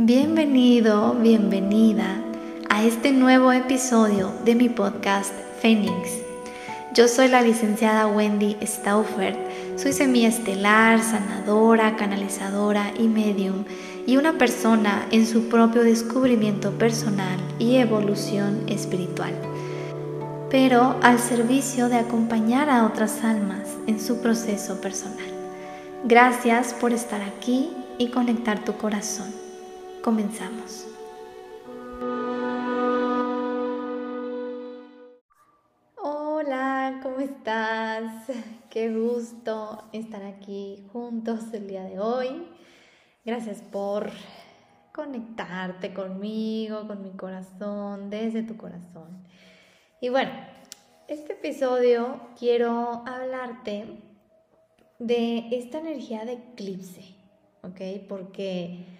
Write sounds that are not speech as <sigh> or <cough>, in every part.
Bienvenido, bienvenida a este nuevo episodio de mi podcast Phoenix. Yo soy la licenciada Wendy Staufert, soy semilla estelar, sanadora, canalizadora y medium y una persona en su propio descubrimiento personal y evolución espiritual, pero al servicio de acompañar a otras almas en su proceso personal. Gracias por estar aquí y conectar tu corazón. Comenzamos. Hola, ¿cómo estás? Qué gusto estar aquí juntos el día de hoy. Gracias por conectarte conmigo, con mi corazón, desde tu corazón. Y bueno, este episodio quiero hablarte de esta energía de eclipse, ¿ok? Porque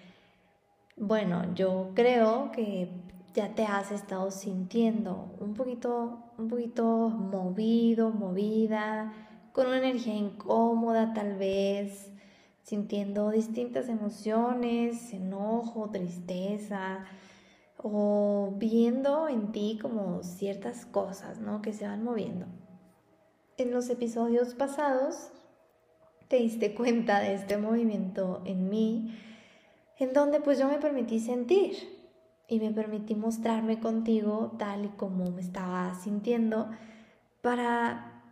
bueno, yo creo que ya te has estado sintiendo un poquito, un poquito movido, movida, con una energía incómoda tal vez, sintiendo distintas emociones, enojo, tristeza, o viendo en ti como ciertas cosas, ¿no? Que se van moviendo. En los episodios pasados te diste cuenta de este movimiento en mí en donde pues yo me permití sentir y me permití mostrarme contigo tal y como me estaba sintiendo para,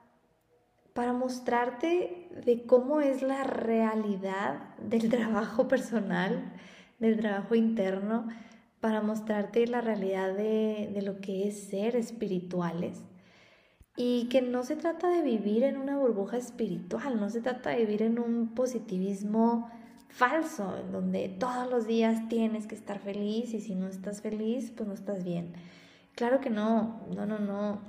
para mostrarte de cómo es la realidad del <laughs> trabajo personal, del trabajo interno, para mostrarte la realidad de, de lo que es ser espirituales. Y que no se trata de vivir en una burbuja espiritual, no se trata de vivir en un positivismo falso, en donde todos los días tienes que estar feliz y si no estás feliz, pues no estás bien. Claro que no, no, no, no.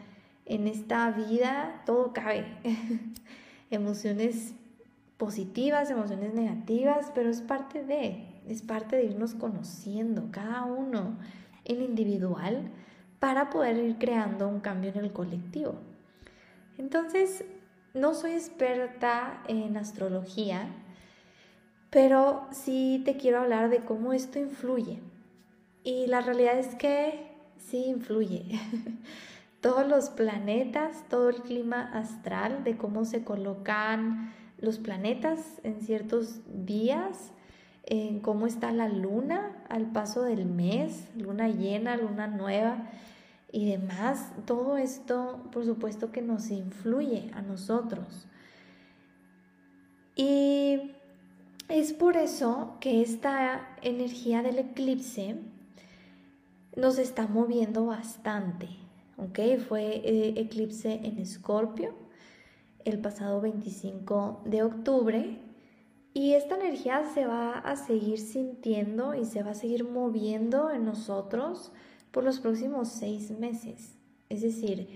En esta vida todo cabe. <laughs> emociones positivas, emociones negativas, pero es parte de, es parte de irnos conociendo cada uno en individual para poder ir creando un cambio en el colectivo. Entonces, no soy experta en astrología, pero sí te quiero hablar de cómo esto influye. Y la realidad es que sí influye. <laughs> Todos los planetas, todo el clima astral, de cómo se colocan los planetas en ciertos días, en cómo está la luna al paso del mes, luna llena, luna nueva y demás. Todo esto, por supuesto, que nos influye a nosotros. Y es por eso que esta energía del eclipse nos está moviendo bastante. ¿ok? Fue eh, eclipse en Escorpio el pasado 25 de octubre y esta energía se va a seguir sintiendo y se va a seguir moviendo en nosotros por los próximos seis meses. Es decir,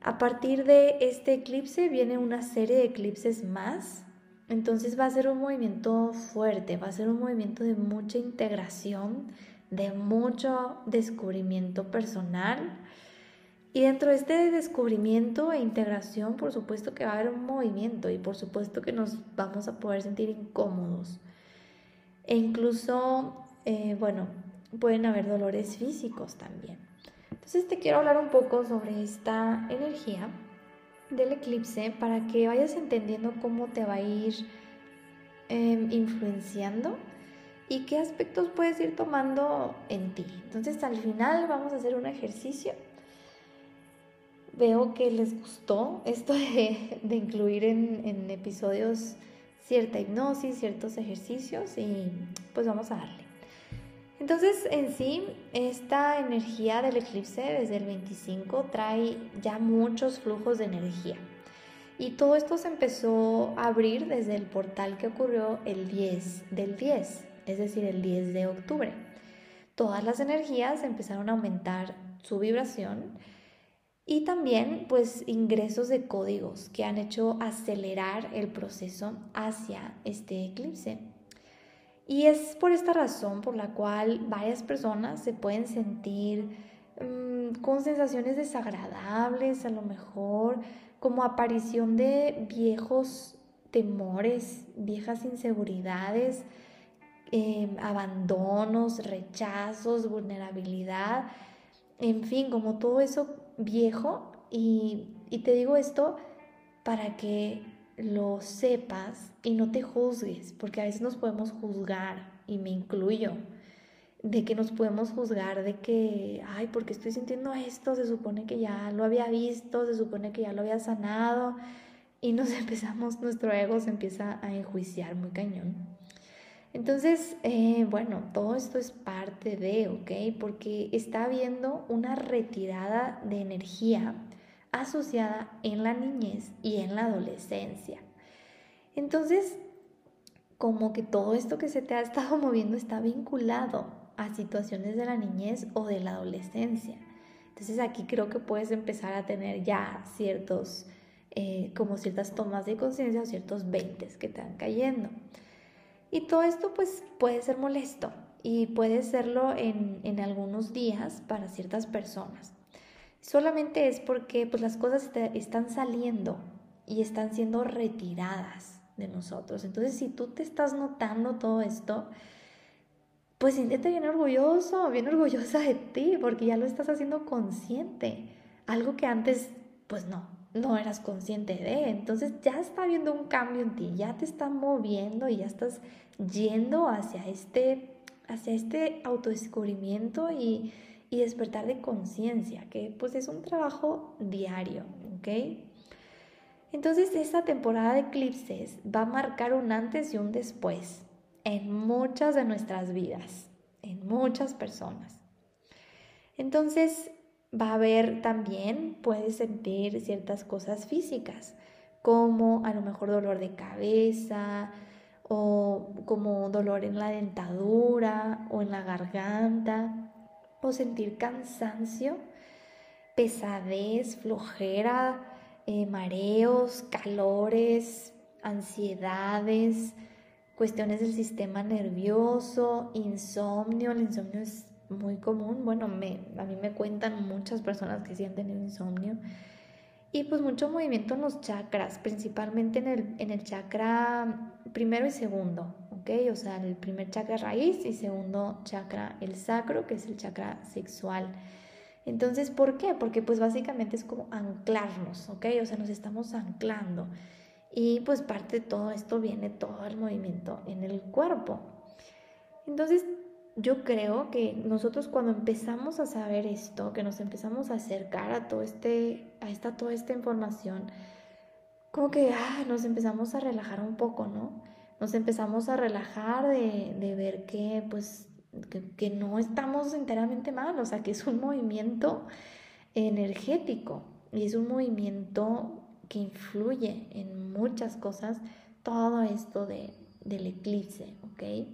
a partir de este eclipse viene una serie de eclipses más entonces va a ser un movimiento fuerte, va a ser un movimiento de mucha integración, de mucho descubrimiento personal. Y dentro de este descubrimiento e integración, por supuesto que va a haber un movimiento y por supuesto que nos vamos a poder sentir incómodos. E incluso, eh, bueno, pueden haber dolores físicos también. Entonces te quiero hablar un poco sobre esta energía del eclipse para que vayas entendiendo cómo te va a ir em, influenciando y qué aspectos puedes ir tomando en ti. Entonces al final vamos a hacer un ejercicio. Veo que les gustó esto de, incluir en, en episodios cierta hipnosis, ciertos ejercicios y pues vamos a darle. Entonces, en sí, esta energía del eclipse desde el 25 trae ya muchos flujos de energía. Y todo esto se empezó a abrir desde el portal que ocurrió el 10 del 10, es decir, el 10 de octubre. Todas las energías empezaron a aumentar su vibración y también pues ingresos de códigos que han hecho acelerar el proceso hacia este eclipse. Y es por esta razón por la cual varias personas se pueden sentir mm, con sensaciones desagradables, a lo mejor como aparición de viejos temores, viejas inseguridades em, abandonos, rechazos, vulnerabilidad, en fin, como todo eso viejo. Y, y te digo esto para que lo sepas y no te juzgues, porque a veces nos podemos juzgar, y me incluyo, de que nos podemos juzgar de que, ay, porque estoy sintiendo esto, se supone que ya lo había visto, se supone que ya lo había sanado, y nos <laughs> empezamos, nuestro ego se empieza a enjuiciar muy cañón. Entonces, eh, bueno, todo esto es parte de, ¿ok? Porque está habiendo una retirada de energía asociada en la niñez y en la adolescencia. Entonces, como que todo esto que se te ha estado <laughs> moviendo está vinculado a situaciones de la niñez o de la adolescencia. Entonces aquí creo que puedes empezar a tener ya ciertos, eh, como ciertas tomas de conciencia o ciertos veintes que te van cayendo. Y todo esto pues puede ser molesto y puede serlo en, en algunos días para ciertas personas solamente es porque pues, las cosas están saliendo y están siendo retiradas de nosotros. Entonces, si tú te estás notando todo esto, pues siéntete bien orgulloso, bien orgullosa de ti, porque ya lo estás haciendo consciente. Algo que antes, pues no, no eras consciente de. Entonces ya está habiendo un cambio en ti, ya te está moviendo y ya estás yendo hacia este, hacia este autodescubrimiento y y despertar de conciencia, que pues es un trabajo diario. Entonces esta temporada de eclipses va a marcar un antes y un después en muchas de nuestras vidas, en muchas personas. Entonces va a haber también, puedes sentir ciertas cosas físicas, como a lo mejor dolor de cabeza o como dolor en la dentadura o en la garganta sentir cansancio, pesadez, flojera, eh, mareos, calores, ansiedades, cuestiones del sistema nervioso, insomnio. El insomnio es muy común. Bueno, a mí me cuentan muchas personas que sí han tenido insomnio. Y pues mucho movimiento en los chakras, principalmente en el, en el chakra primero y segundo. O sea, el primer chakra raíz y segundo chakra el sacro, que es el chakra sexual. Entonces, ¿por qué? Porque pues básicamente es como anclarnos, ¿ok? O sea, nos estamos anclando. Y pues parte de todo esto viene todo el movimiento en el cuerpo. Entonces, yo creo que nosotros cuando empezamos a saber esto, que nos empezamos a acercar a todo este, a esta, toda esta información, como que ah, nos empezamos a relajar un poco, ¿no? Nos empezamos a relajar de, ver que pues que, no estamos enteramente mal, o sea que es un movimiento energético y es un movimiento que influye en muchas cosas, todo esto de, del eclipse, ¿ok?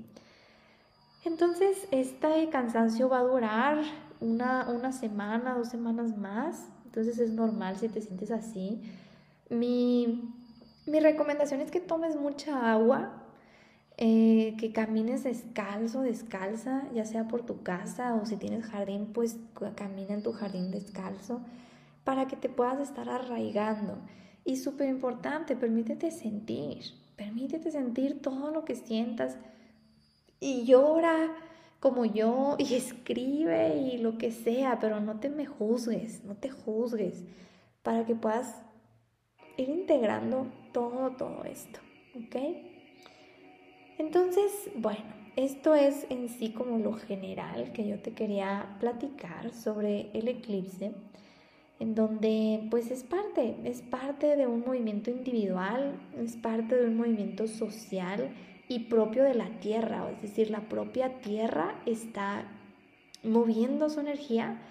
Entonces, este cansancio va a durar una, una semana, dos semanas más, entonces es normal si te sientes así. Mi mi recomendación es que tomes mucha agua, eh, que camines descalzo, descalza, ya sea por tu casa o si tienes jardín, pues camina en tu jardín descalzo para que te puedas estar arraigando. Y súper importante, permítete sentir, permítete sentir todo lo que sientas y llora como yo y <laughs> escribe y lo que sea, pero no te me juzgues, no te juzgues, para que puedas integrando todo, todo esto, ¿ok? Entonces, bueno, esto es en sí como lo general que yo te quería platicar sobre el eclipse, en donde pues es parte, es parte de un movimiento individual, es parte de un movimiento social y propio de la Tierra, es decir, la propia Tierra está moviendo su energía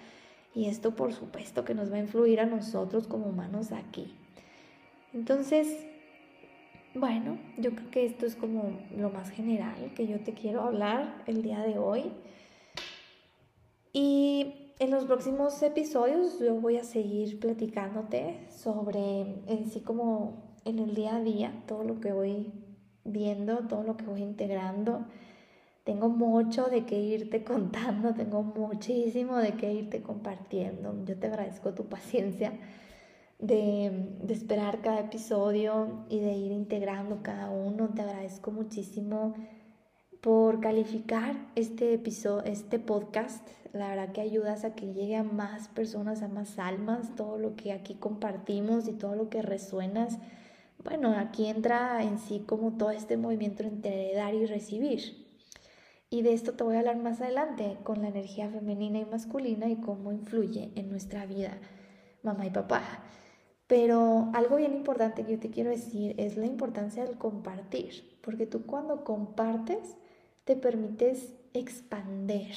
y esto por supuesto que nos va a influir a nosotros como humanos aquí. Entonces, bueno, yo creo que esto es como lo más general que yo te quiero hablar el día de hoy. Y en los próximos episodios yo voy a seguir platicándote sobre en sí como en el día a día, todo lo que voy viendo, todo lo que voy integrando. Tengo mucho de qué irte <laughs> contando, tengo muchísimo de qué irte compartiendo. Yo te agradezco tu paciencia de, esperar cada episodio y de ir integrando cada uno. Te agradezco muchísimo por calificar este episodio, este podcast. La verdad que ayudas a que llegue a más personas, a más almas, todo lo que aquí compartimos y todo lo que resuenas. Bueno, aquí entra en sí como todo este movimiento entre dar y recibir. Y de esto te voy a hablar más adelante con la energía femenina y masculina y cómo influye en nuestra vida, mamá y papá. Pero algo bien importante que yo te quiero decir es la importancia del compartir, porque tú cuando compartes te permites expander.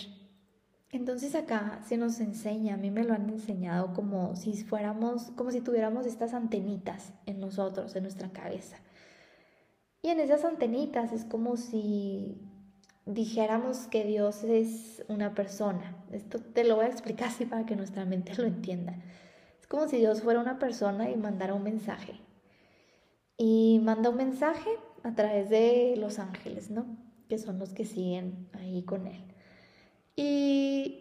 Entonces acá se nos enseña, a mí me lo han enseñado como si fuéramos, como si tuviéramos estas antenitas en nosotros, en nuestra cabeza. Y en esas antenitas es como si dijéramos que Dios es una persona. Esto te lo voy a explicar así para que nuestra mente lo entienda. Es como si Dios fuera una persona y mandara un mensaje. Y manda un mensaje a través de los ángeles, ¿no? que son los que siguen ahí con él. Y,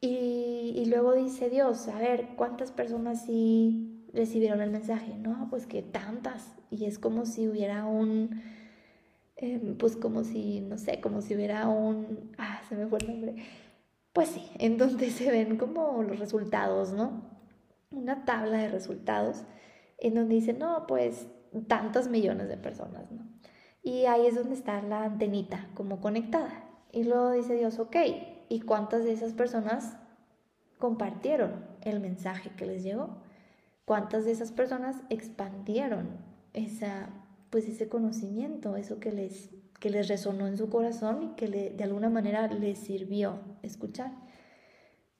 y, luego dice Dios, a ver, ¿cuántas personas sí recibieron el mensaje? No, pues que tantas. Y es como si hubiera un, em, pues como si, no sé, como si hubiera un, ah, se me fue el nombre. Pues sí, en donde se ven como los resultados, ¿no? Una tabla de resultados en donde dice, no, pues tantos millones de personas, ¿no? Y ahí es donde está la antenita como conectada. Y luego dice Dios, ok, ¿y cuántas de esas personas compartieron el mensaje que les llegó? ¿Cuántas de esas personas expandieron esa, pues ese conocimiento, eso que les, que les resonó en su corazón y que de alguna manera les sirvió escuchar?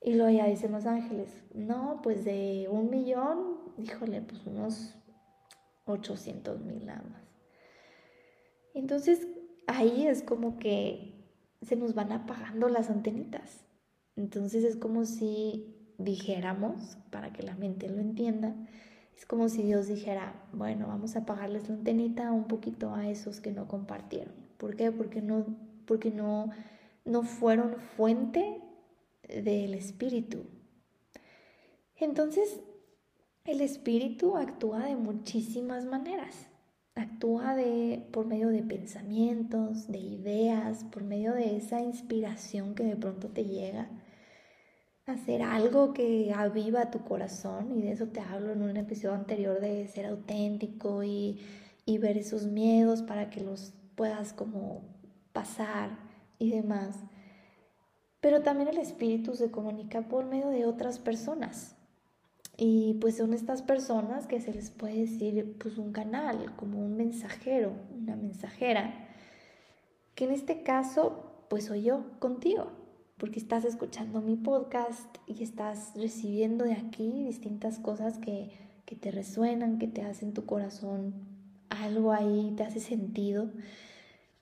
Y luego ya dicen los ángeles, no, pues de un millón, híjole, pues unos 800 mil nada más. Entonces ahí es como que se nos van apagando las antenitas. Entonces es como si dijéramos, para que la mente lo entienda, es como si Dios dijera, bueno, vamos a apagarles la antenita un poquito a esos que no compartieron. ¿Por qué? Porque no, porque no, no fueron fuente del espíritu. Entonces, el espíritu actúa de muchísimas maneras actúa de, por medio de pensamientos, de ideas, por medio de esa inspiración que de pronto te llega. Hacer algo que aviva tu corazón, y de eso te hablo en un episodio anterior de ser auténtico y, y ver esos miedos para que los puedas como pasar y demás. Pero también el espíritu se comunica por medio de otras personas. Y pues son estas personas que se les puede decir pues un canal, como un mensajero, una mensajera, que en este caso pues soy yo contigo, porque estás escuchando mi podcast y estás recibiendo de aquí distintas cosas que, que te resuenan, que te hacen tu corazón algo ahí, te hace sentido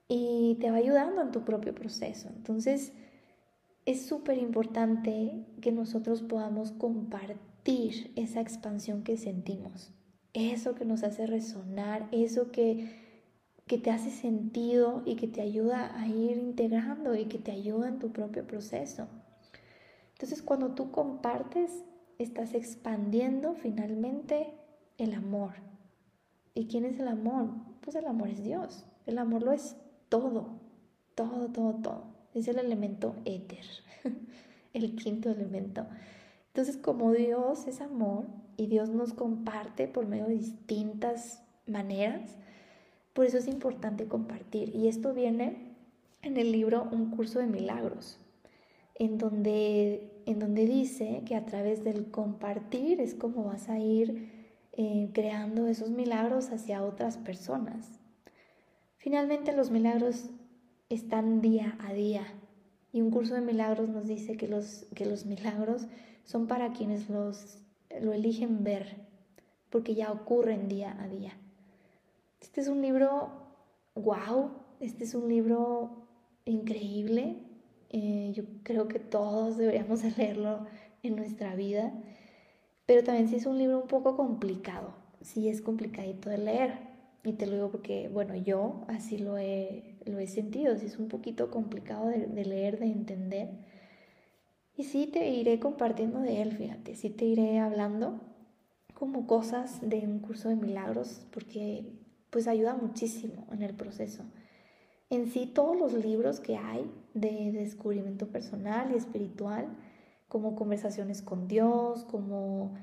y te va ayudando en tu propio proceso. Entonces, es súper importante que nosotros podamos compartir esa expansión que sentimos, eso que nos hace resonar, eso que, que te hace sentido y que te ayuda a ir integrando y que te ayuda en tu propio proceso. Entonces cuando tú compartes, estás expandiendo finalmente el amor. ¿Y quién es el amor? Pues el amor es Dios. El amor lo es todo, todo, todo, todo. Es el elemento éter, <laughs> el quinto elemento. Entonces, como Dios es amor y Dios nos comparte por medio de distintas maneras, por eso es importante compartir. Y esto viene en el libro Un curso de milagros, en donde, en donde dice que a través del compartir es como vas a ir eh, creando esos milagros hacia otras personas. Finalmente los milagros están día a día. Y un curso de milagros nos dice que los, que los milagros son para quienes los, lo eligen ver, porque ya ocurren día a día. Este es un libro, wow, este es un libro increíble. Eh, yo creo que todos deberíamos leerlo en nuestra vida, pero también sí es un libro un poco complicado, sí es complicadito de leer. Y te lo digo porque, bueno, yo así lo he, lo he sentido, sí es un poquito complicado de, de leer, de entender y sí te iré compartiendo de él, fíjate, sí te iré hablando como cosas de un curso de milagros, porque pues ayuda muchísimo en el proceso. en sí todos los libros que hay de descubrimiento personal y espiritual, como Conversaciones con Dios, como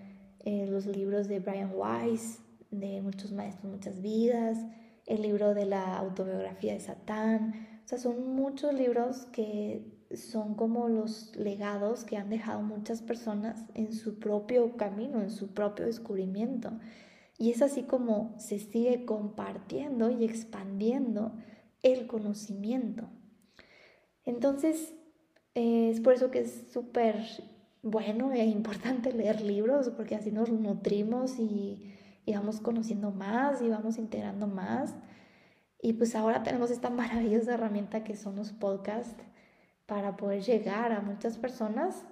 eh, los libros de Brian Weiss, de Muchos Maestros, Muchas Vidas, el libro de la autobiografía de Satán. O sea, son muchos libros que son como los legados que han dejado muchas personas en su propio camino, en su propio descubrimiento. Y es así como se sigue compartiendo y expandiendo el conocimiento. Entonces, es por eso que es súper bueno e importante leer libros, porque así nos nutrimos y, y vamos conociendo más y vamos integrando más. Y pues ahora tenemos esta <laughs> maravillosa herramienta que son los podcasts para poder llegar a muchas personas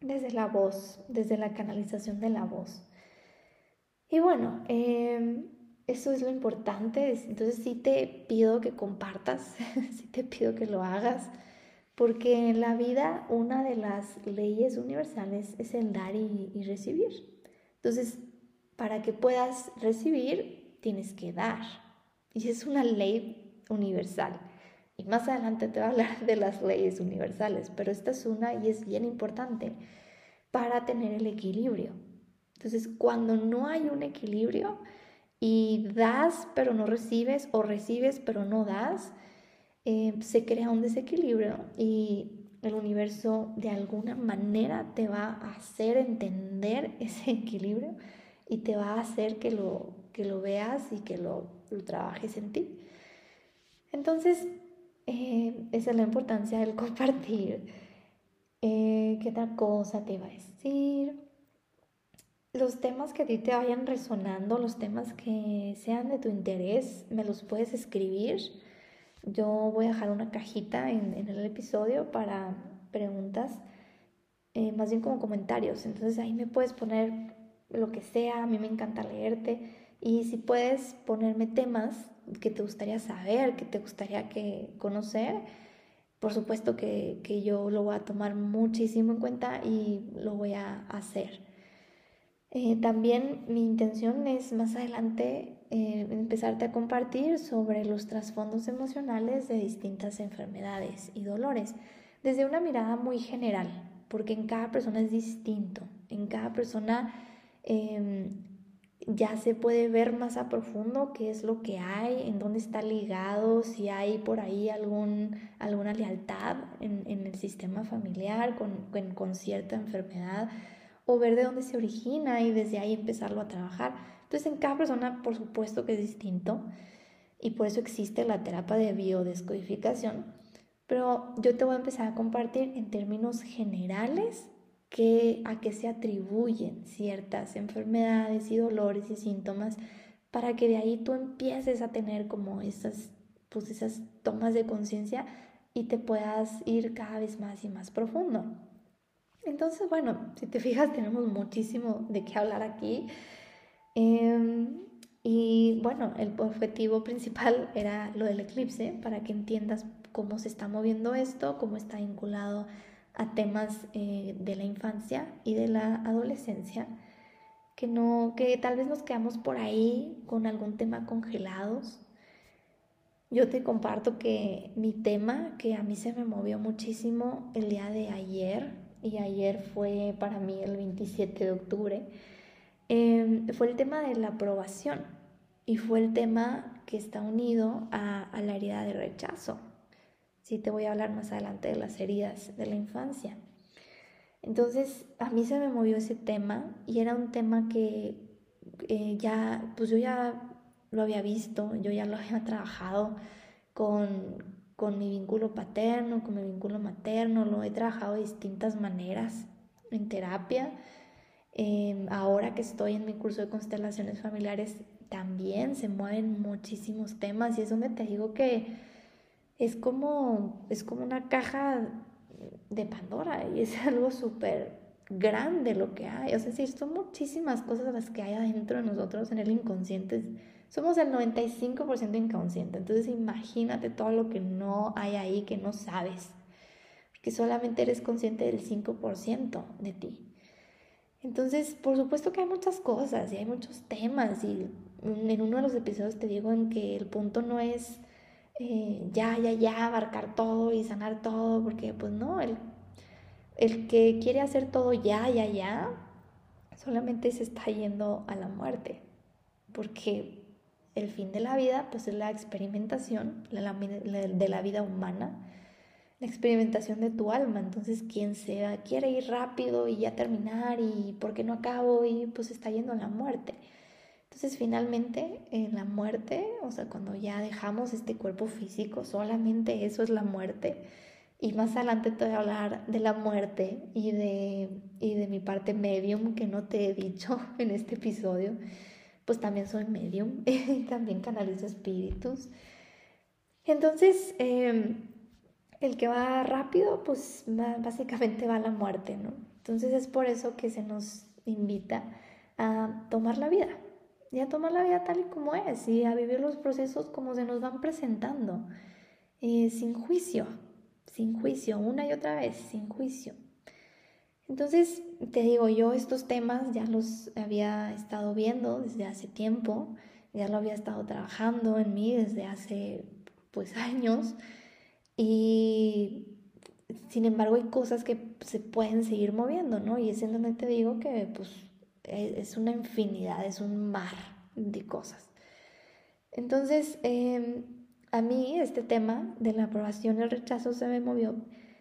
desde la voz, desde la canalización de la voz. Y bueno, em, eso es lo importante. Entonces sí te pido que compartas, <laughs> sí te pido que lo hagas, porque en la vida una de las leyes universales es el dar y, y recibir. Entonces, para que puedas recibir, tienes que dar. Y es una ley universal. Y más adelante te voy a hablar de las leyes universales, pero esta es una y es bien importante para tener el equilibrio. Entonces, cuando no hay un equilibrio y das pero no recibes o recibes pero no das, eh, se crea un desequilibrio y el universo de alguna manera te va a hacer entender <laughs> ese equilibrio y te va a hacer que lo, que lo veas y que lo, lo trabajes en ti. Entonces, eh, esa es la importancia del <laughs> compartir. Eh, ¿Qué otra cosa te iba a decir? Los temas que a ti te vayan resonando, los temas que sean de tu interés, me los puedes escribir. Yo voy a dejar una cajita en, el episodio para preguntas, eh, más bien como comentarios. Entonces ahí me puedes poner lo que sea, a mí me encanta leerte. Y si puedes ponerme temas que te gustaría saber, que te gustaría que conocer, por supuesto que, que, yo lo voy a tomar muchísimo en cuenta y lo voy a hacer. Eh, también mi intención es más adelante eh, empezarte a compartir sobre los trasfondos emocionales de distintas enfermedades y dolores, desde una mirada muy general, porque en cada persona es distinto, en cada persona eh, ya se puede ver más a profundo qué es lo que hay, en dónde está ligado, si hay por ahí algún, alguna lealtad en, el sistema familiar con, con, cierta enfermedad, o ver de dónde se origina y desde ahí empezarlo a trabajar. Entonces en cada persona por supuesto que es distinto y por eso existe la terapia de biodescodificación, pero yo te voy a empezar a compartir en términos generales a qué se atribuyen ciertas enfermedades y dolores y síntomas para que de ahí tú empieces a tener como esas, pues esas tomas de conciencia y te puedas ir cada vez más y más profundo. Entonces, bueno, si te fijas, tenemos muchísimo de qué hablar aquí. Em, y bueno, el objetivo principal era lo del eclipse, para que entiendas cómo se está moviendo esto, cómo está vinculado a temas eh, de la infancia y de la adolescencia, que, no, que tal vez nos quedamos por ahí con algún tema congelados. Yo te comparto que mi tema, que a mí se me movió muchísimo el día de ayer, y ayer fue para mí el 27 de octubre, em, fue el tema de la aprobación y fue el tema que está unido a, a la herida de rechazo. Sí, te voy a hablar más adelante de las heridas de la infancia. Entonces, a mí se me movió ese tema y era un tema que eh, ya, pues yo ya lo había visto, yo ya lo había <laughs> trabajado con, con mi vínculo paterno, con mi vínculo materno, lo he trabajado de distintas maneras en terapia. Em, ahora que estoy en mi curso de constelaciones familiares, también se mueven muchísimos temas y es donde te digo que es como, es como una caja de Pandora y es <laughs> algo súper grande lo que hay. O sea, sí, son muchísimas cosas las que hay adentro de nosotros en el inconsciente. Somos el 95% inconsciente. Entonces imagínate todo lo que no hay ahí que no sabes. Porque solamente eres consciente del 5% de ti. Entonces, por supuesto que hay muchas cosas y hay muchos temas. Y en uno de los episodios te digo en que el punto no es eh, ya, ya, ya, abarcar todo y sanar todo, porque pues no, el, el que quiere hacer todo ya, ya, ya, solamente se está yendo a la muerte, porque el fin de la vida pues es la experimentación de la vida humana, la experimentación de tu alma. Entonces, quien se quiere ir rápido y ya terminar y por qué no acabo y pues está yendo a la muerte. Entonces finalmente en la muerte, o sea, cuando ya dejamos este cuerpo físico, solamente eso es la muerte. Y más adelante te voy a hablar de la muerte y de, y de mi parte medium que no te he dicho <laughs> en este episodio. Pues también soy medium <laughs> y también canalizo espíritus. Entonces, em, el que va rápido, pues básicamente va a la muerte, ¿no? Entonces es por eso que se nos invita a tomar la vida, y a tomar la vida tal y como es y a vivir los procesos como se nos van presentando, eh, sin juicio, sin juicio, una y otra vez, sin juicio. Entonces, te digo, yo estos temas ya los había estado viendo desde hace tiempo, ya lo había estado trabajando en mí desde hace pues años y sin embargo hay cosas que se pueden seguir moviendo, ¿no? Y es en donde te digo que pues es una infinidad, es un mar de cosas. Entonces, em, a mí este tema de la aprobación y el rechazo se me movió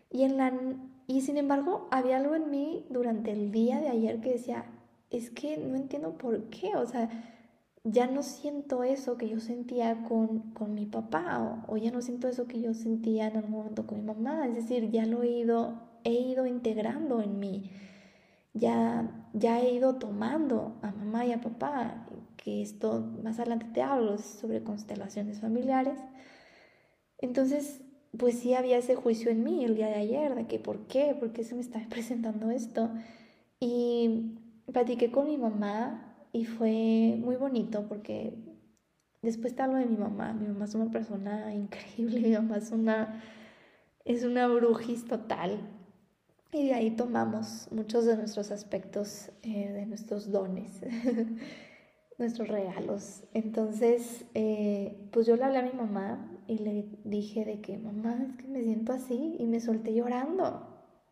y, en la, y sin embargo había algo en mí durante el día de ayer que decía, es que no entiendo por qué, o sea, ya no siento eso que yo sentía con, con mi papá o, o, ya no siento eso que yo sentía en algún momento con mi mamá, es decir, ya lo he ido, he ido integrando en mí ya, ya he ido tomando a mamá y a papá, que esto más adelante te hablo sobre constelaciones familiares. Entonces, pues sí había ese juicio en mí el día de ayer, de que por qué, por qué se me está <laughs> presentando esto. Y platiqué con mi mamá y fue muy bonito porque después te hablo de mi mamá. Mi mamá es una persona increíble, <laughs> mi mamá es una, es una brujis total. Y de ahí tomamos muchos de nuestros aspectos, eh, de nuestros dones, <laughs> nuestros regalos. Entonces, eh, pues yo le hablé a mi mamá y le dije de que, mamá, es que me siento así y me solté llorando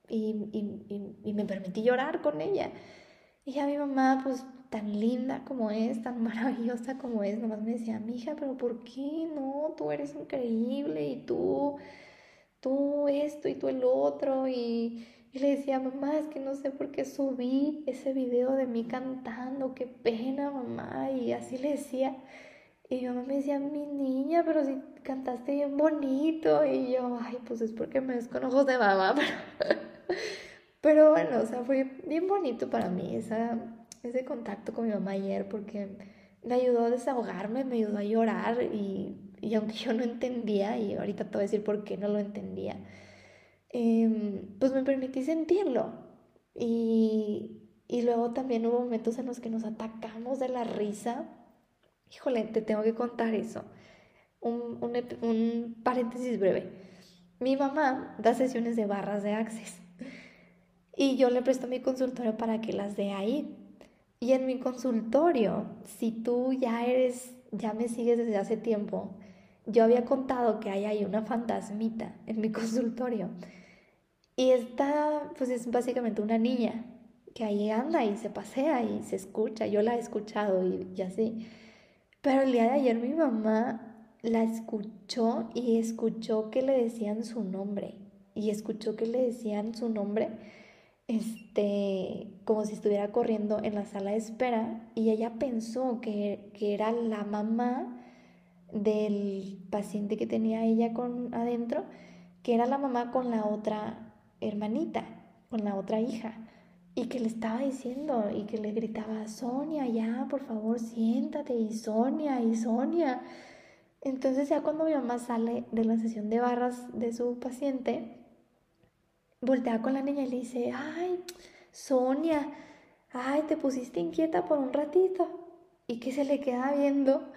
y, y, y, me permití llorar con ella. Y ya mi mamá, pues tan linda como es, tan <laughs> maravillosa como es, nomás me decía, hija, pero ¿por qué no? Tú eres increíble y tú, tú esto y tú el otro y y le decía, mamá, es que no sé por qué subí ese video de mí cantando, qué pena, mamá. Y así le decía. Y mi mamá me decía, mi niña, pero si cantaste bien bonito. Y yo, ay, pues es porque me ves con ojos de mamá. <laughs> Pero, bueno, o sea, fue bien bonito para mí esa, ese contacto con mi mamá ayer porque me ayudó a desahogarme, me ayudó a llorar y, y aunque yo no entendía, y ahorita te voy a decir por qué no lo entendía, Em, pues me permití sentirlo. Y, y luego también hubo momentos en los que nos atacamos de la risa. Híjole, te tengo que contar eso. Un, un, un paréntesis breve. Mi mamá da sesiones de barras de Access <laughs> y yo le presto mi consultorio para que las dé ahí. Y en mi consultorio, si tú ya eres, ya me sigues desde hace tiempo, yo había contado que hay ahí una fantasmita en mi <laughs> consultorio. Y esta, pues es básicamente una niña que ahí anda y se pasea y se escucha. Yo la he escuchado y, así. Pero el día de ayer mi mamá la escuchó y escuchó que le decían su nombre. Y escuchó que le decían su nombre, este, como si estuviera corriendo en la sala de espera. Y ella pensó que, que era la mamá del paciente que tenía ella con adentro, que era la mamá con la otra hermanita, con la otra hija, y que le estaba diciendo y que le gritaba, Sonia, ya, por favor, siéntate, y Sonia, y Sonia. Entonces ya cuando mi mamá sale de la sesión de barras de su paciente, voltea con la niña y le dice, ay, Sonia, ay, te pusiste inquieta por un ratito. Y que se le queda viendo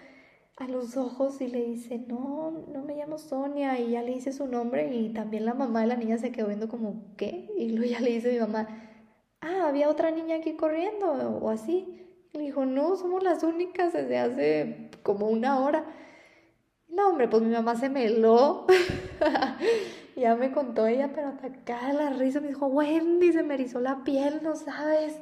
a los ojos y le dice, no, no me llamo Sonia. Y ya le dice su nombre y también la mamá de la niña se quedó viendo como, ¿qué? Y luego ya le dice mi mamá, ah, había otra niña aquí corriendo o así. Y le dijo, no, somos las únicas desde hace como una hora. No, hombre, pues mi mamá se meló. <laughs> ya me contó ella, pero acá la risa me dijo, Wendy, se me erizó la piel, no sabes.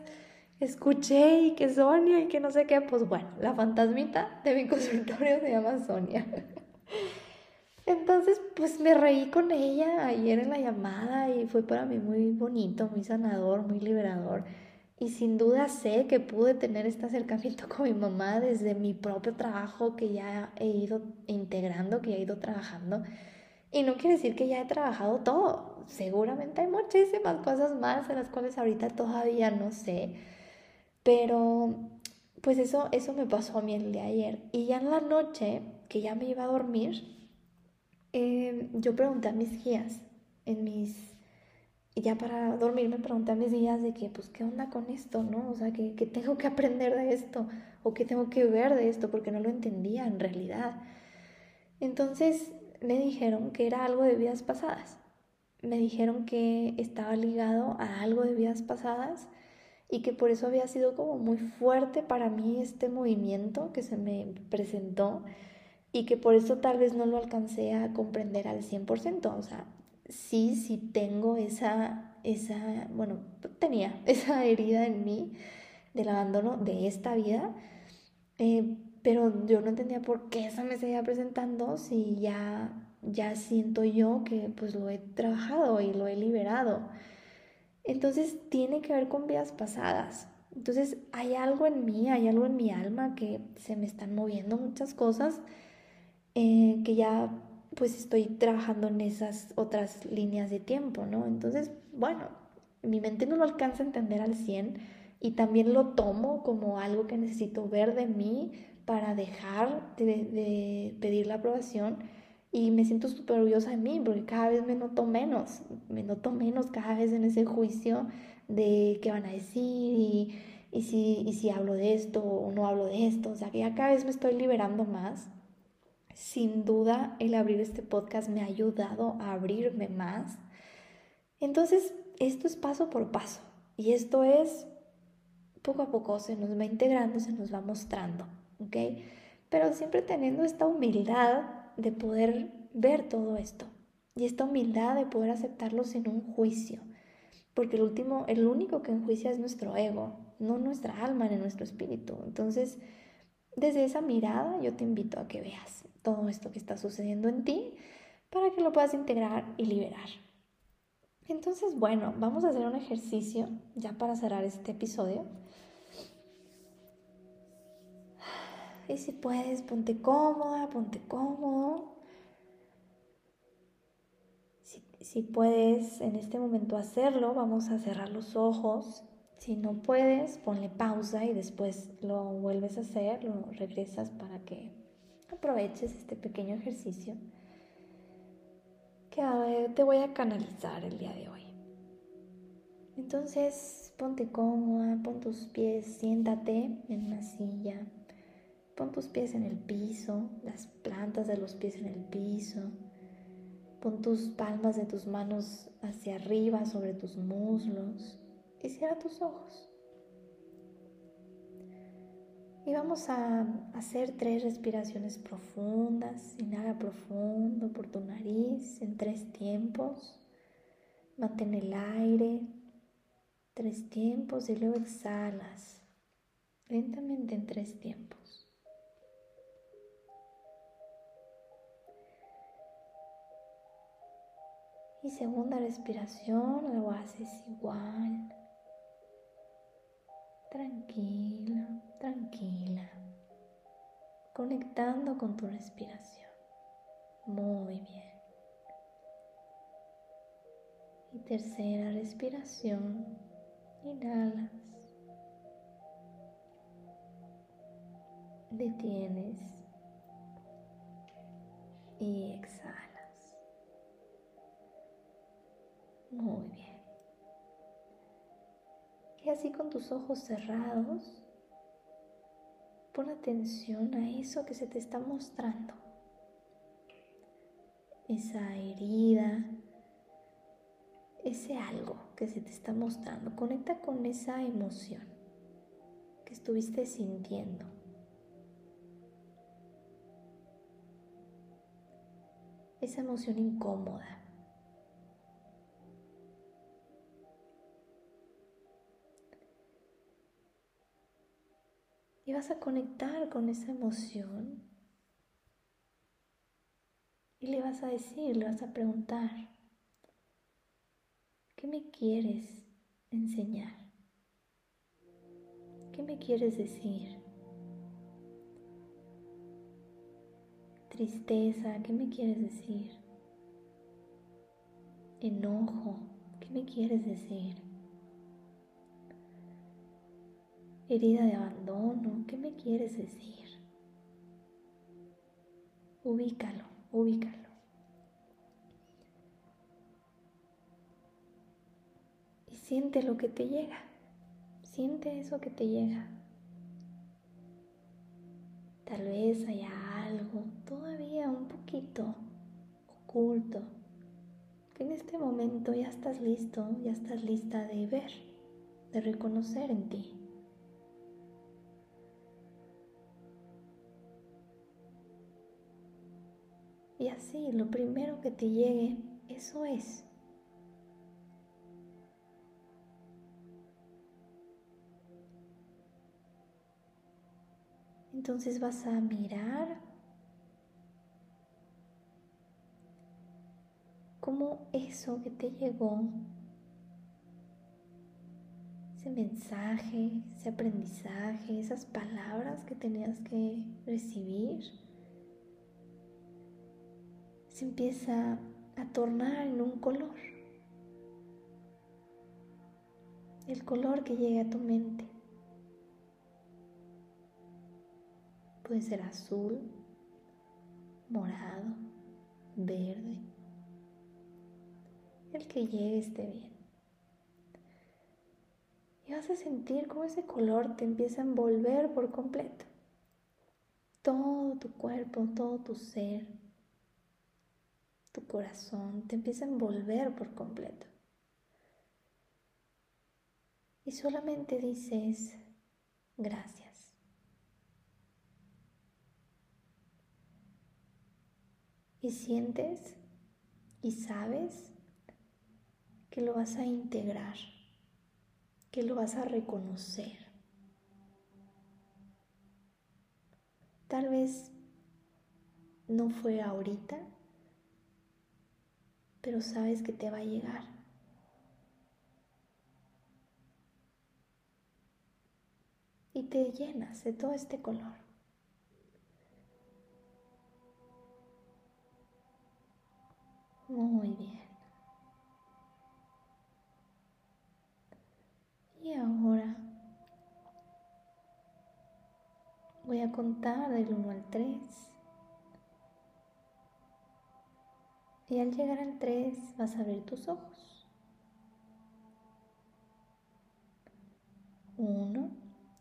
Escuché y que Sonia y que no sé qué. Pues bueno, la fantasmita de mi consultorio se llama Sonia. Entonces, pues me reí con ella ayer en la llamada y fue para mí muy bonito, muy sanador, muy liberador. Y sin duda sé que pude tener este acercamiento con mi mamá desde mi propio trabajo que ya he ido integrando, que he ido trabajando. Y no quiere decir que ya he trabajado todo. Seguramente hay muchísimas cosas más en las cuales ahorita todavía no sé. Pero pues eso, eso me pasó a mí el de ayer. Y ya en la noche, que ya me iba a dormir, eh, yo pregunté a mis guías, en mis ya para dormir me pregunté a mis días de que, pues, ¿qué onda con esto, no? O sea, ¿qué, tengo que aprender de esto? ¿O qué tengo que ver de esto? Porque no lo entendía en realidad. Entonces me dijeron que era algo de vidas pasadas. Me dijeron que estaba ligado a algo de vidas pasadas y que por eso había sido como muy fuerte para mí este movimiento que se me presentó y que por eso tal vez no lo alcancé a comprender al 100%. O sea, sí, sí tengo esa, esa, bueno, tenía <laughs> esa herida en mí del abandono de esta vida, eh, pero yo no entendía por qué esa me seguía presentando si ya, ya siento yo que pues lo he trabajado y lo he liberado. Entonces tiene que ver con vidas pasadas. Entonces hay algo en mí, hay algo en mi alma que se me están moviendo muchas cosas eh, que ya pues estoy trabajando en esas otras líneas de tiempo, ¿no? Entonces, bueno, mi mente no lo alcanza a entender al 100 y también lo tomo como algo que necesito ver de mí para dejar de, pedir la aprobación y me siento súper orgullosa de mí porque cada vez me noto menos, me noto menos cada vez en ese juicio de qué van a decir y, y, si, y si hablo de esto o no hablo de esto, o sea que ya cada vez me estoy liberando más sin duda el abrir este podcast me ha ayudado a abrirme más. Entonces, esto es paso por paso y esto es poco a poco se nos va integrando, se nos va mostrando, ¿ok? Pero siempre teniendo esta humildad de poder ver todo esto y esta humildad de poder aceptarlo sin un juicio, porque el último, el único que enjuicia es nuestro ego, no nuestra alma ni nuestro espíritu. Entonces, desde esa mirada yo te invito a que veas todo esto que está sucediendo en ti para que lo puedas integrar y liberar. Entonces, bueno, vamos a hacer un ejercicio ya para cerrar este episodio. Y si puedes, ponte cómoda, ponte cómodo. Si, puedes en este momento hacerlo, vamos a cerrar los ojos. Si no puedes, ponle pausa y después lo vuelves a hacer, lo regresas para que aproveches este pequeño ejercicio que te voy a canalizar el día de hoy. Entonces, ponte cómoda, pon tus pies, siéntate en una silla, pon tus pies en el piso, las plantas de los pies en el piso, pon tus palmas de tus manos hacia arriba sobre tus muslos y cierra tus ojos. Y vamos a hacer tres respiraciones profundas. Inhala profundo por tu nariz en tres tiempos. Mantén el aire tres tiempos y luego exhalas lentamente en tres tiempos. Y segunda respiración lo haces igual tranquila, tranquila, conectando con tu respiración. Muy bien. Y tercera respiración, inhalas, detienes y exhalas. Muy bien. Y así con tus ojos cerrados, pon atención a eso que se te está mostrando. Esa herida, ese algo que se te está mostrando. Conecta con esa emoción que estuviste sintiendo. esa emoción incómoda. Vas a conectar con esa emoción y le vas a decir, le vas a preguntar, ¿qué me quieres enseñar? ¿Qué me quieres decir? Tristeza, ¿qué me quieres decir? Enojo, ¿qué me quieres decir? Herida de abandono, ¿qué me quieres decir? Ubícalo, ubícalo. Y siente lo que te llega. Siente eso que te llega. Tal vez haya algo todavía un poquito oculto que en este momento ya estás listo, ya estás lista de ver, de reconocer en ti. Y así, lo primero que te llegue, eso es. Entonces vas a mirar cómo eso que te llegó, ese mensaje, ese aprendizaje, esas palabras que tenías que recibir, se empieza a tornar en un color. El color que llega a tu mente. Puede ser azul, morado, verde. El que llegue esté bien. Y vas a sentir cómo ese color te empieza a envolver por completo. Todo tu cuerpo, todo tu ser, tu corazón te empieza a envolver por completo. Y solamente dices gracias. y sientes y sabes que lo vas a integrar, que lo vas a reconocer. Tal vez no fue ahorita, pero sabes que te va a llegar. Y te llenas de todo este color. Muy bien. Y ahora voy a contar del 1 al 3. Y al llegar al 3 vas a abrir tus ojos. 1.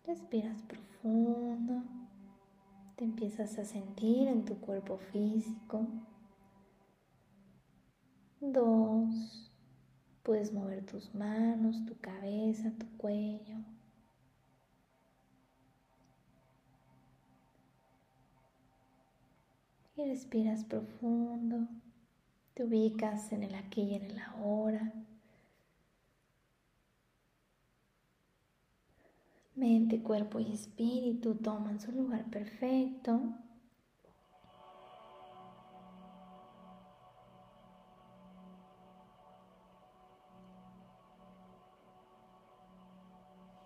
Respiras profundo. Te empiezas a sentir en tu cuerpo físico. Dos. Puedes mover tus manos, tu cabeza, tu cuello. Y respiras profundo. Te ubicas en el aquí y en el ahora. Mente, cuerpo y espíritu toman su lugar perfecto.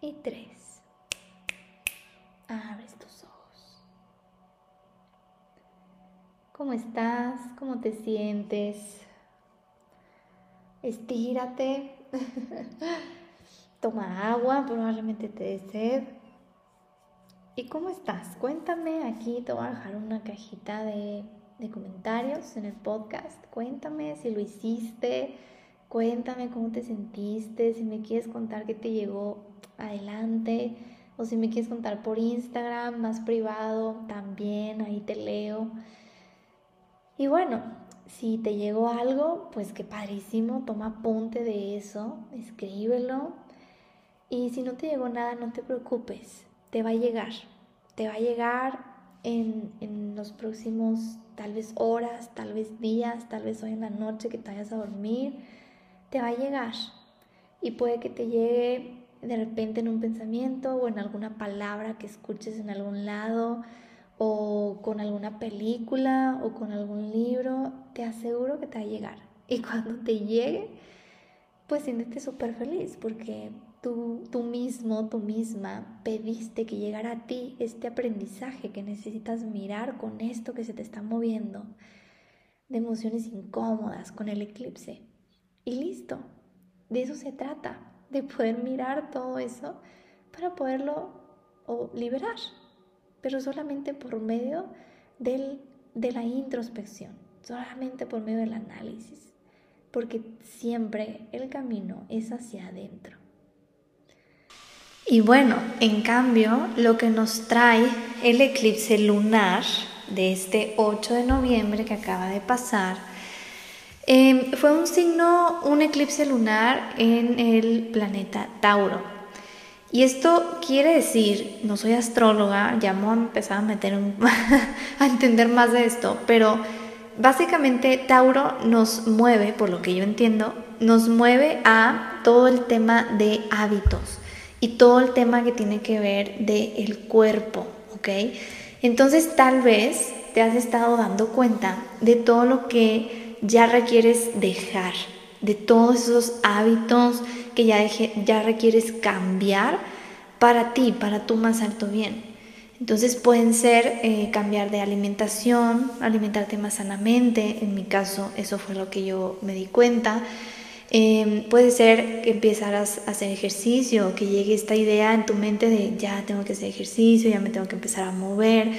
y tres. Abres tus ¿Cómo estás? ¿Cómo te sientes? Estírate. <laughs> Toma agua, probablemente te dé sed. ¿Y cómo estás? Cuéntame, aquí te voy a dejar una cajita de, de comentarios en el podcast. Cuéntame si lo hiciste, cuéntame cómo te sentiste, si me quieres contar qué te llegó adelante. O si me quieres contar por Instagram, más privado, también, ahí te leo. Y bueno, si te llegó algo, pues qué padrísimo, toma apunte de eso, escríbelo. Y si no te llegó nada, no te preocupes, te va a llegar, te va a llegar en, en los próximos tal vez horas, tal vez días, tal vez hoy en la noche que te vayas a dormir, te va a llegar. Y puede que te llegue de repente en un pensamiento o en alguna palabra que escuches en algún lado o con alguna película o con algún libro, te aseguro que te va a llegar. Y <laughs> cuando te llegue, pues siéntete súper feliz porque tú, tú mismo, tú misma pediste que llegara a ti este aprendizaje que necesitas mirar con esto que se te está moviendo, de emociones incómodas con el eclipse. Y listo, de eso se trata, de poder mirar todo eso para poderlo liberar pero solamente por medio del, de la introspección, solamente por medio del análisis, porque siempre el camino es hacia adentro. Y bueno, en cambio, lo que nos trae el eclipse lunar de este 8 de noviembre que acaba de pasar, em, fue un signo, un eclipse lunar en el planeta Tauro. Y esto quiere decir, no soy astróloga, ya me a empezar a meter <laughs> a entender más de esto, pero básicamente Tauro nos mueve, por lo que yo entiendo, nos mueve a todo el tema de hábitos y todo el tema que tiene que ver del el cuerpo, ¿ok? Entonces tal vez te has estado dando cuenta de todo lo que ya requieres dejar, de todos esos hábitos que ya, requieres cambiar para ti, para tu más alto bien. Entonces pueden ser eh, cambiar de alimentación, alimentarte más sanamente, en mi caso eso fue lo que yo me di cuenta. Em, puede ser que empezaras a hacer ejercicio, que llegue esta idea en tu mente de ya tengo que hacer ejercicio, ya me tengo que empezar a mover,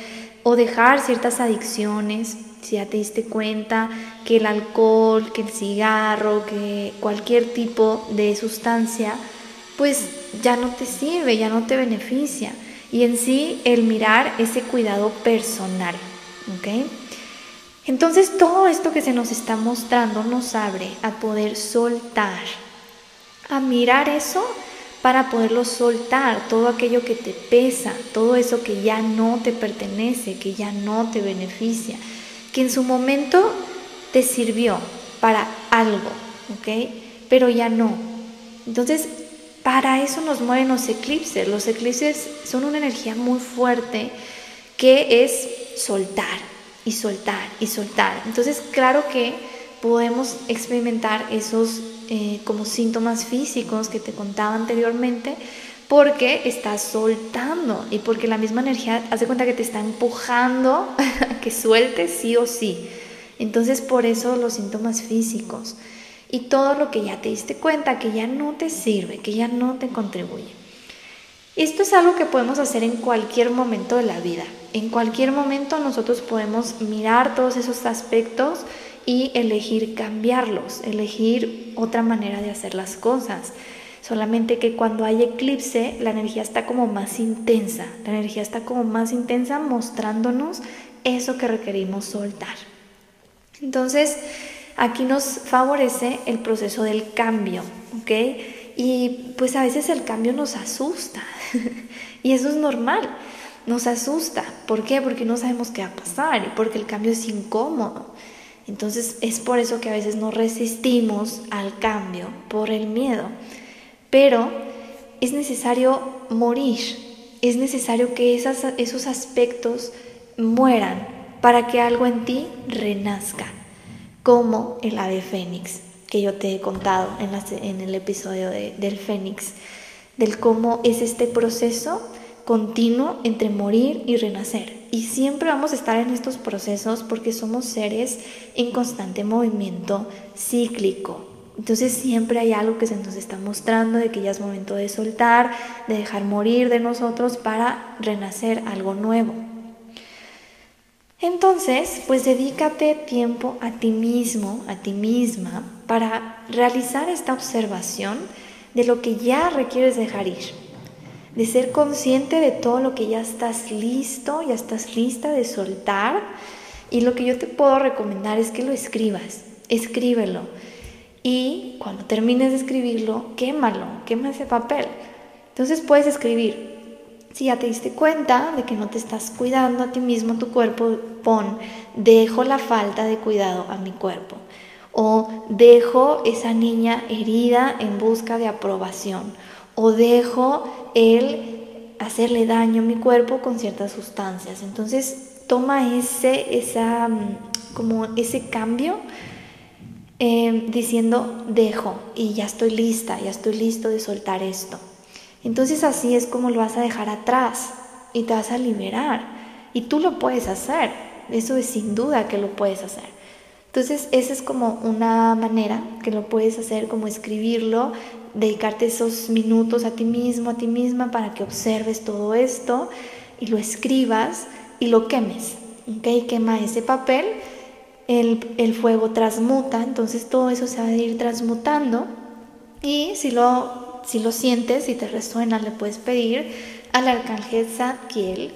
o dejar ciertas adicciones, si ya te diste cuenta que el alcohol, que el cigarro, que cualquier tipo de sustancia, pues ya no te sirve, ya no te beneficia. Y en sí el mirar ese cuidado personal, ¿ok? Entonces todo esto que se nos está mostrando nos abre a poder soltar, a mirar eso para poderlo soltar, todo aquello que te pesa, todo eso que ya no te pertenece, que ya no te beneficia, que en su momento te sirvió para algo, ¿ok? Pero ya no. Entonces, para eso nos mueven los eclipses. Los eclipses son una energía muy fuerte que es soltar y soltar y soltar. Entonces, claro que podemos experimentar esos eh, como síntomas físicos que te contaba anteriormente, porque estás soltando y porque la misma energía hace cuenta que te está empujando a <laughs> que sueltes sí o sí. Entonces por eso los síntomas físicos y todo lo que ya te diste cuenta que ya no te sirve, que ya no te contribuye. Esto es algo que podemos hacer en cualquier momento de la vida. En cualquier momento nosotros podemos mirar todos esos aspectos y elegir cambiarlos, elegir otra manera de hacer las cosas. Solamente que cuando hay eclipse, la energía está como más intensa. La energía está como más intensa mostrándonos eso que requerimos soltar. Entonces, aquí nos favorece el proceso del cambio, ¿ok? Y pues a veces el cambio nos asusta. <laughs> y eso es normal. Nos asusta. ¿Por qué? Porque no sabemos qué va a pasar y porque el cambio es incómodo. Entonces es por eso que a veces no resistimos al cambio, por el miedo. Pero es necesario morir, es necesario que esos aspectos mueran para que algo en ti renazca, como el ave fénix que yo te he contado en, el episodio del fénix, del cómo es este proceso continuo entre morir y renacer. Y siempre vamos a estar en estos procesos porque somos seres en constante movimiento cíclico. Entonces siempre hay algo que se nos está mostrando de que ya es momento de soltar, de dejar morir de nosotros para renacer algo nuevo. Entonces, pues dedícate tiempo a ti mismo, a ti misma, para realizar esta observación de lo que ya requieres dejar ir, de ser consciente de todo lo que ya estás listo, ya estás lista de soltar. Y lo que yo te puedo recomendar es que lo escribas, escríbelo y cuando termines de escribirlo, quémalo, quema ese papel. Entonces puedes escribir, Si ya te diste cuenta de que no te estás cuidando a ti mismo, tu cuerpo, pon, dejo la falta de cuidado a mi cuerpo. O dejo esa niña herida en busca de aprobación. O dejo el hacerle daño a mi cuerpo con ciertas sustancias. Entonces toma ese, esa, mm, como ese cambio eh, diciendo dejo y ya estoy lista, ya estoy listo de soltar esto. Entonces así es como lo vas a dejar atrás y te vas a liberar. Y tú lo puedes hacer, eso es sin duda que lo puedes hacer. Entonces esa es como una manera que lo puedes hacer, como escribirlo, dedicarte esos minutos a ti mismo, a ti misma, para que observes todo esto y lo escribas y lo quemes. ¿ok? Quema ese papel, el, el fuego transmuta, entonces todo eso se va a ir transmutando y si lo si lo sientes, si te resuena, le puedes pedir al arcángel Zadkiel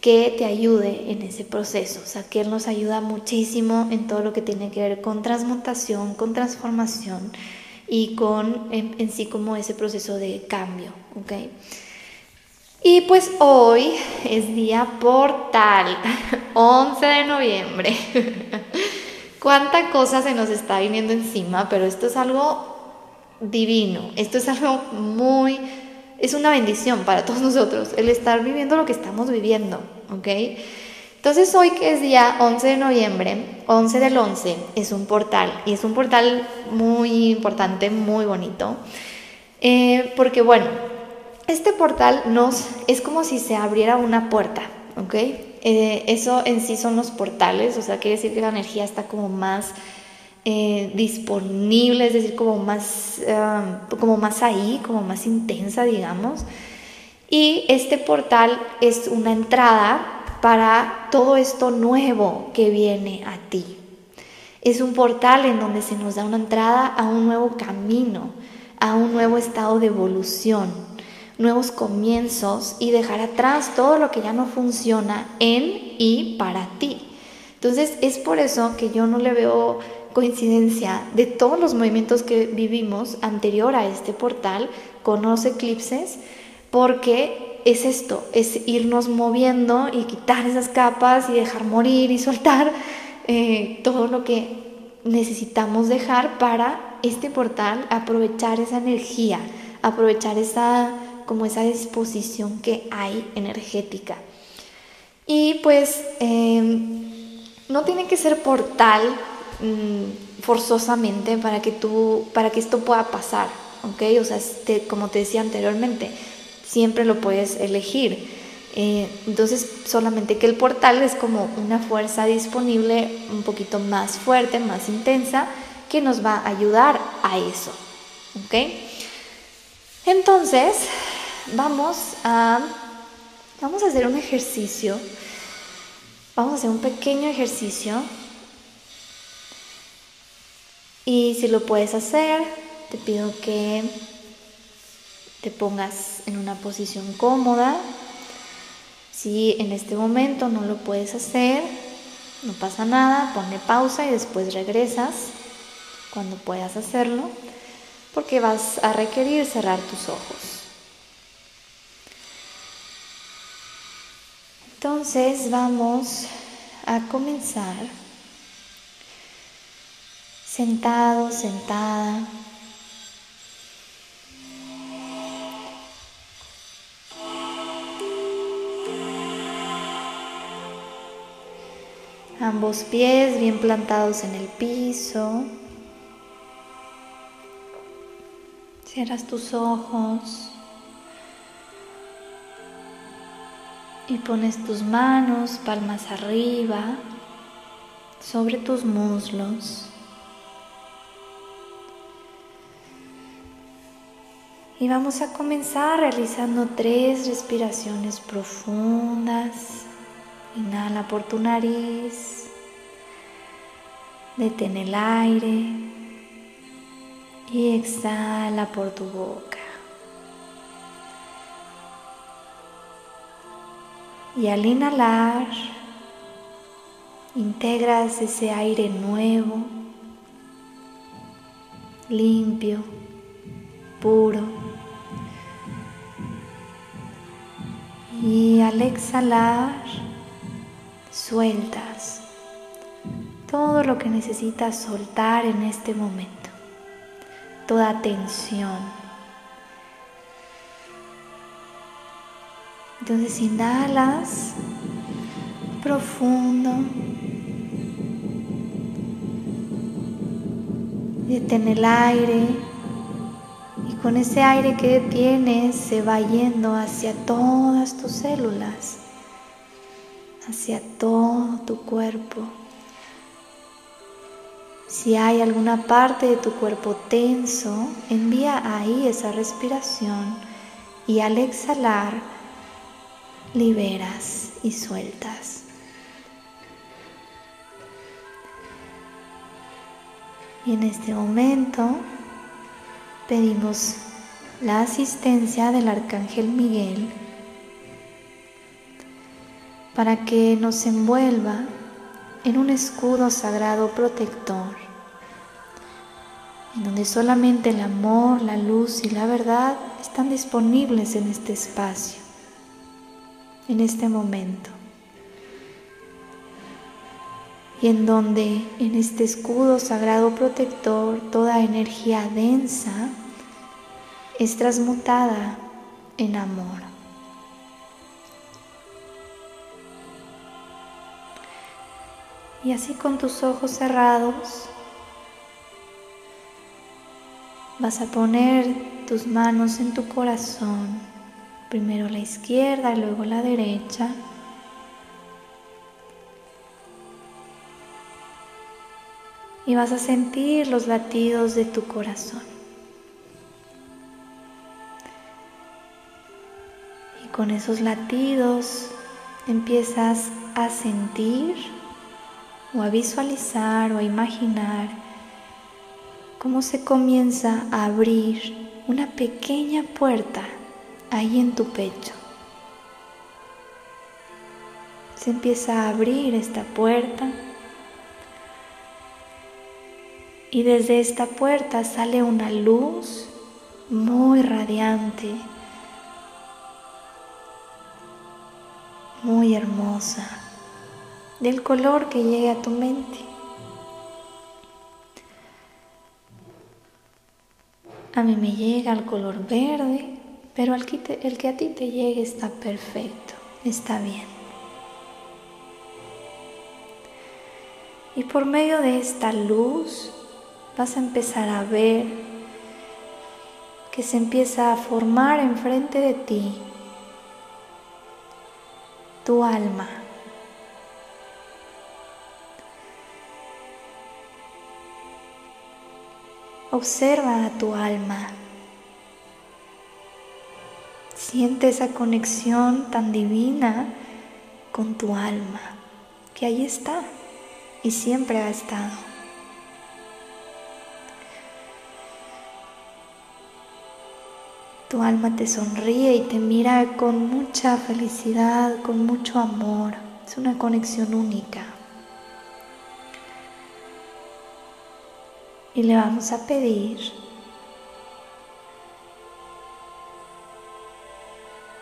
que te ayude en ese proceso. Zadkiel nos ayuda muchísimo en todo lo que tiene que ver con transmutación, con transformación y con en, sí como ese proceso de cambio, ¿ok? Y pues hoy es día portal, <laughs> 11 de noviembre. <laughs> Cuánta cosa se nos está viniendo encima, pero esto es algo divino. Esto es algo muy, es una bendición para todos <laughs> nosotros, el estar viviendo lo que estamos viviendo, ¿ok? Entonces hoy que es día 11 de noviembre, 11 del 11, es un portal y es un portal muy importante, muy bonito, eh, porque bueno, este portal nos es como si se abriera una puerta, ¿ok? Eh, eso en sí son los portales, o sea, quiere decir que la energía está como más eh, disponible, es decir, como más, como más ahí, como más intensa, digamos. Y este portal es una entrada para todo esto nuevo que viene a ti. Es un portal en donde se nos da una entrada a un nuevo camino, a un nuevo estado de evolución, nuevos comienzos y dejar atrás todo lo que ya no funciona en y para ti. Entonces es por eso que yo no le veo coincidencia de todos los movimientos que vivimos anterior a este portal con los eclipses, porque es esto, es irnos moviendo y quitar esas capas y dejar morir y soltar eh, todo lo que necesitamos dejar para este portal aprovechar esa energía, aprovechar esa como esa disposición que hay energética. Y pues em, no tiene que ser portal Mm, forzosamente para que tú, para que esto pueda pasar, ¿ok? O sea, este, como te decía anteriormente, siempre lo puedes elegir. Eh, entonces, solamente que el portal es como una fuerza disponible un poquito más fuerte, más intensa, que nos va a ayudar a eso, ¿ok? Entonces, vamos a, vamos a hacer un ejercicio. Vamos a hacer un pequeño ejercicio y si lo puedes hacer, te pido que te pongas en una posición cómoda. Si en este momento no lo puedes hacer, no pasa nada, ponle pausa y después regresas cuando puedas hacerlo, porque vas a requerir cerrar tus ojos. Entonces vamos a comenzar sentado, sentada. Ambos pies bien plantados en el piso. Cierras tus ojos y pones tus manos palmas arriba sobre tus muslos. Y vamos a comenzar realizando tres respiraciones profundas. Inhala por tu nariz. Detén el aire. Y exhala por tu boca. Y al inhalar, integras ese aire nuevo, limpio, puro Y al exhalar, sueltas todo lo que necesitas soltar en este momento, toda tensión. Entonces inhalas profundo. Detén el aire y con ese aire que detienes se va yendo hacia todas tus células, hacia todo tu cuerpo. Si hay alguna parte de tu cuerpo tenso, envía ahí esa respiración y al exhalar liberas y sueltas. Y en este momento pedimos la asistencia del Arcángel Miguel para que nos envuelva en un escudo sagrado protector, en donde solamente el amor, la luz y la verdad están disponibles en este espacio, en este momento. Y en donde en este escudo sagrado protector toda energía densa es transmutada en amor. Y así con tus ojos cerrados vas a poner tus manos en tu corazón, primero la izquierda, luego la derecha. Y vas a sentir los latidos de tu corazón. Y con esos latidos empiezas a sentir o a visualizar o a imaginar cómo se comienza a abrir una pequeña puerta ahí en tu pecho. Se empieza a abrir esta puerta y desde esta puerta sale una luz muy radiante, muy hermosa del color que llegue a tu mente. A mí me llega el color verde, pero el que, a ti te llegue está perfecto, está bien. Y por medio de esta luz vas a empezar a ver que se empieza a formar enfrente de ti tu alma. Observa a tu alma. Siente esa conexión tan divina con tu alma, que ahí está y siempre ha estado. Tu alma te sonríe y te mira con mucha felicidad, con mucho amor. Es una conexión única. y le vamos a pedir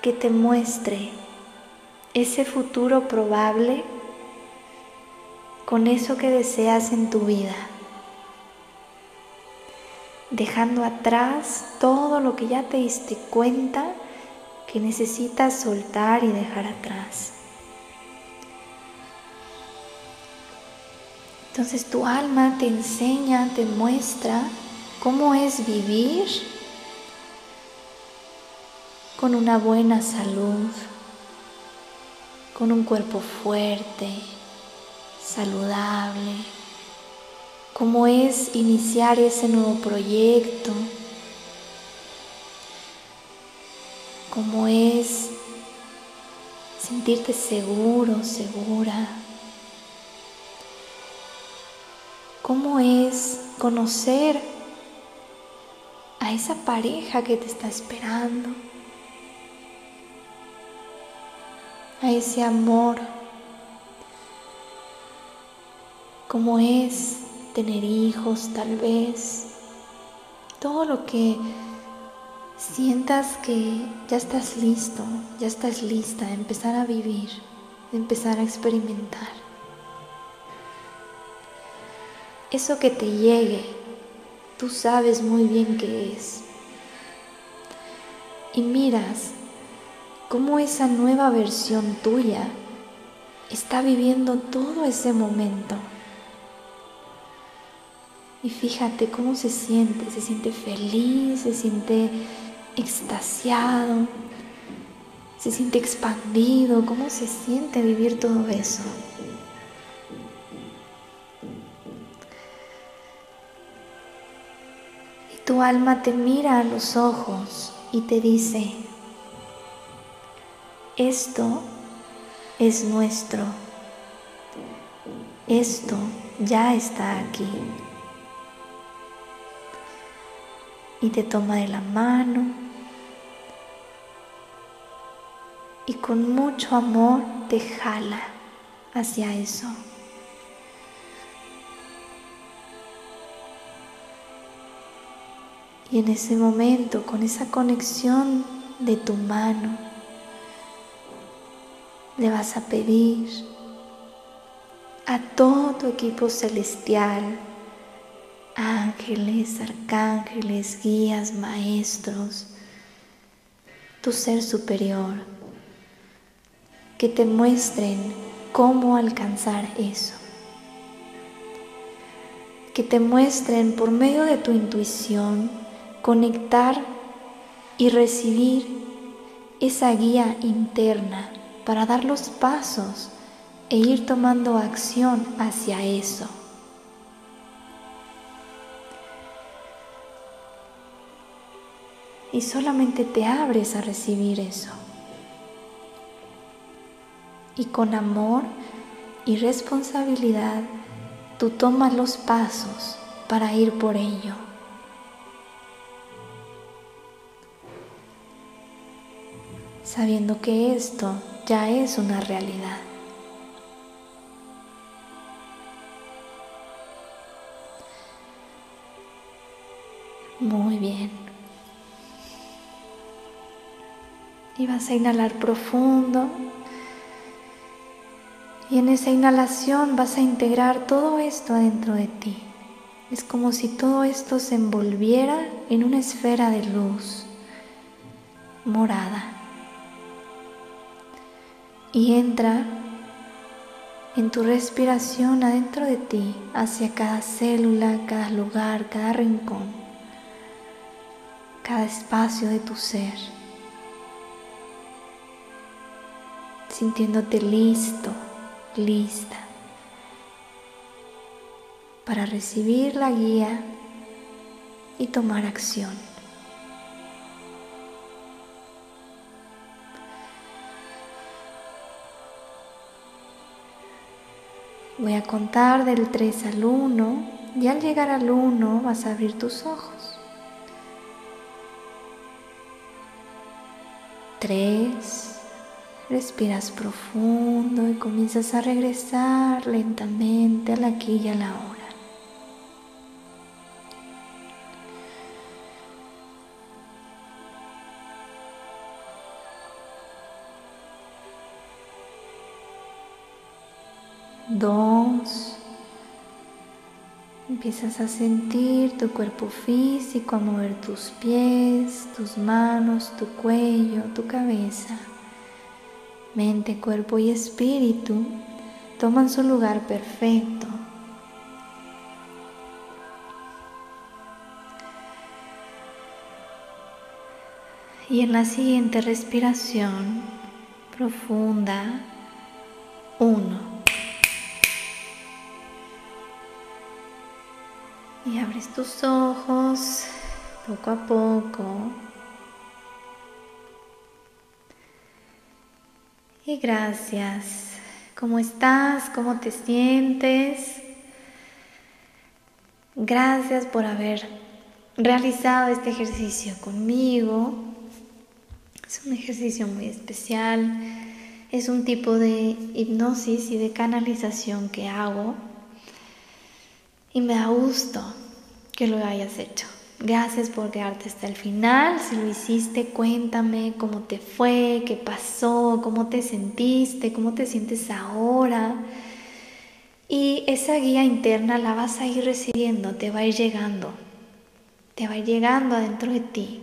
que te muestre ese futuro probable con eso que deseas en tu vida, dejando atrás todo lo que ya te diste cuenta que necesitas soltar y dejar atrás. Entonces tu alma te enseña, te muestra cómo es vivir con una buena salud, con un cuerpo fuerte, saludable, cómo es iniciar ese nuevo proyecto, cómo es sentirte seguro, segura. cómo es conocer a esa pareja que te está esperando, a ese amor, cómo es tener hijos tal vez, todo lo que sientas que ya estás listo, ya estás lista de empezar a vivir, de empezar a experimentar. Eso que te llegue, tú sabes muy bien qué es. Y miras cómo esa nueva versión tuya está viviendo todo ese momento. Y fíjate cómo se siente, se siente feliz, se siente extasiado, se siente expandido, cómo se siente vivir todo eso. Y tu alma te mira a los ojos y te dice, esto es nuestro, esto ya está aquí. Y te toma de la mano y con mucho amor te jala hacia eso. Y en ese momento, con esa conexión de tu mano, le vas a pedir a todo tu equipo celestial, ángeles, arcángeles, guías, maestros, tu ser superior, que te muestren cómo alcanzar eso. Que te muestren por medio de tu intuición conectar y recibir esa guía interna para dar los pasos e ir tomando acción hacia eso. Y solamente te abres a recibir eso y con amor y responsabilidad tú tomas los pasos para ir por ello. Sabiendo que esto ya es una realidad. Muy bien. Y vas a inhalar profundo y en esa inhalación vas a integrar todo esto dentro de ti. Es como si todo esto se envolviera en una esfera de luz morada. Y entra en tu respiración adentro de ti, hacia cada célula, cada lugar, cada rincón, cada espacio de tu ser. Sintiéndote listo lista para recibir la guía y tomar acción. Voy a contar del 3 al 1 y al llegar al 1 vas a abrir tus ojos. 3, Respiras profundo y comienzas a regresar lentamente a la aquí y a la hora. Empiezas a sentir tu cuerpo físico, a mover tus pies, tus manos, tu cuello, tu cabeza mente, cuerpo y espíritu toman su lugar perfecto. Y en la siguiente respiración profunda, uno. Y abres tus ojos poco a poco. Y gracias. ¿Cómo estás? ¿Cómo te sientes? Gracias por haber realizado este ejercicio conmigo. Es un ejercicio muy especial. Es un tipo de hipnosis y de canalización que hago. Y me da gusto que lo hayas hecho. Gracias por quedarte hasta el final. Si lo hiciste, cuéntame cómo te fue, qué pasó, cómo te sentiste, cómo te sientes ahora. Y esa guía interna la vas a ir recibiendo, te va a ir llegando, te va a ir llegando adentro de ti.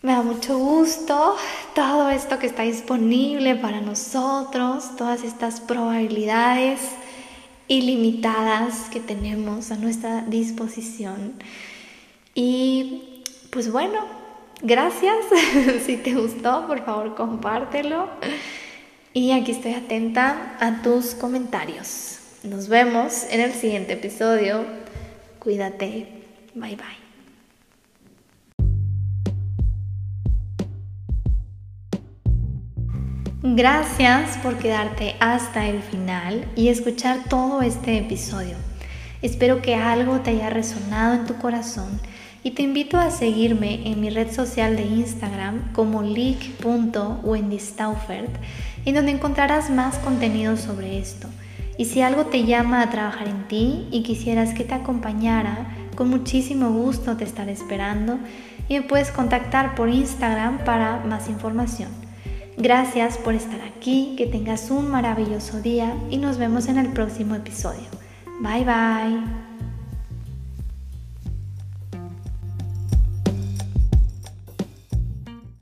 Me da mucho gusto todo esto que está disponible para nosotros, todas estas probabilidades ilimitadas que tenemos a nuestra disposición. Y pues bueno, gracias. <laughs> si te gustó, por favor, compártelo. Y aquí estoy atenta a tus comentarios. Nos vemos en el siguiente episodio. Cuídate. Bye bye. Gracias por quedarte hasta el final y escuchar todo este episodio. Espero que algo te haya resonado en tu corazón y te invito a seguirme en mi red social de Instagram como leak.wendystaufert, en donde encontrarás más contenido sobre esto. Y si algo te llama a trabajar en ti y quisieras que te acompañara, con muchísimo gusto te estaré esperando y me puedes contactar por Instagram para más información. Gracias por estar aquí, que tengas un maravilloso día y nos vemos en el próximo episodio. Bye bye.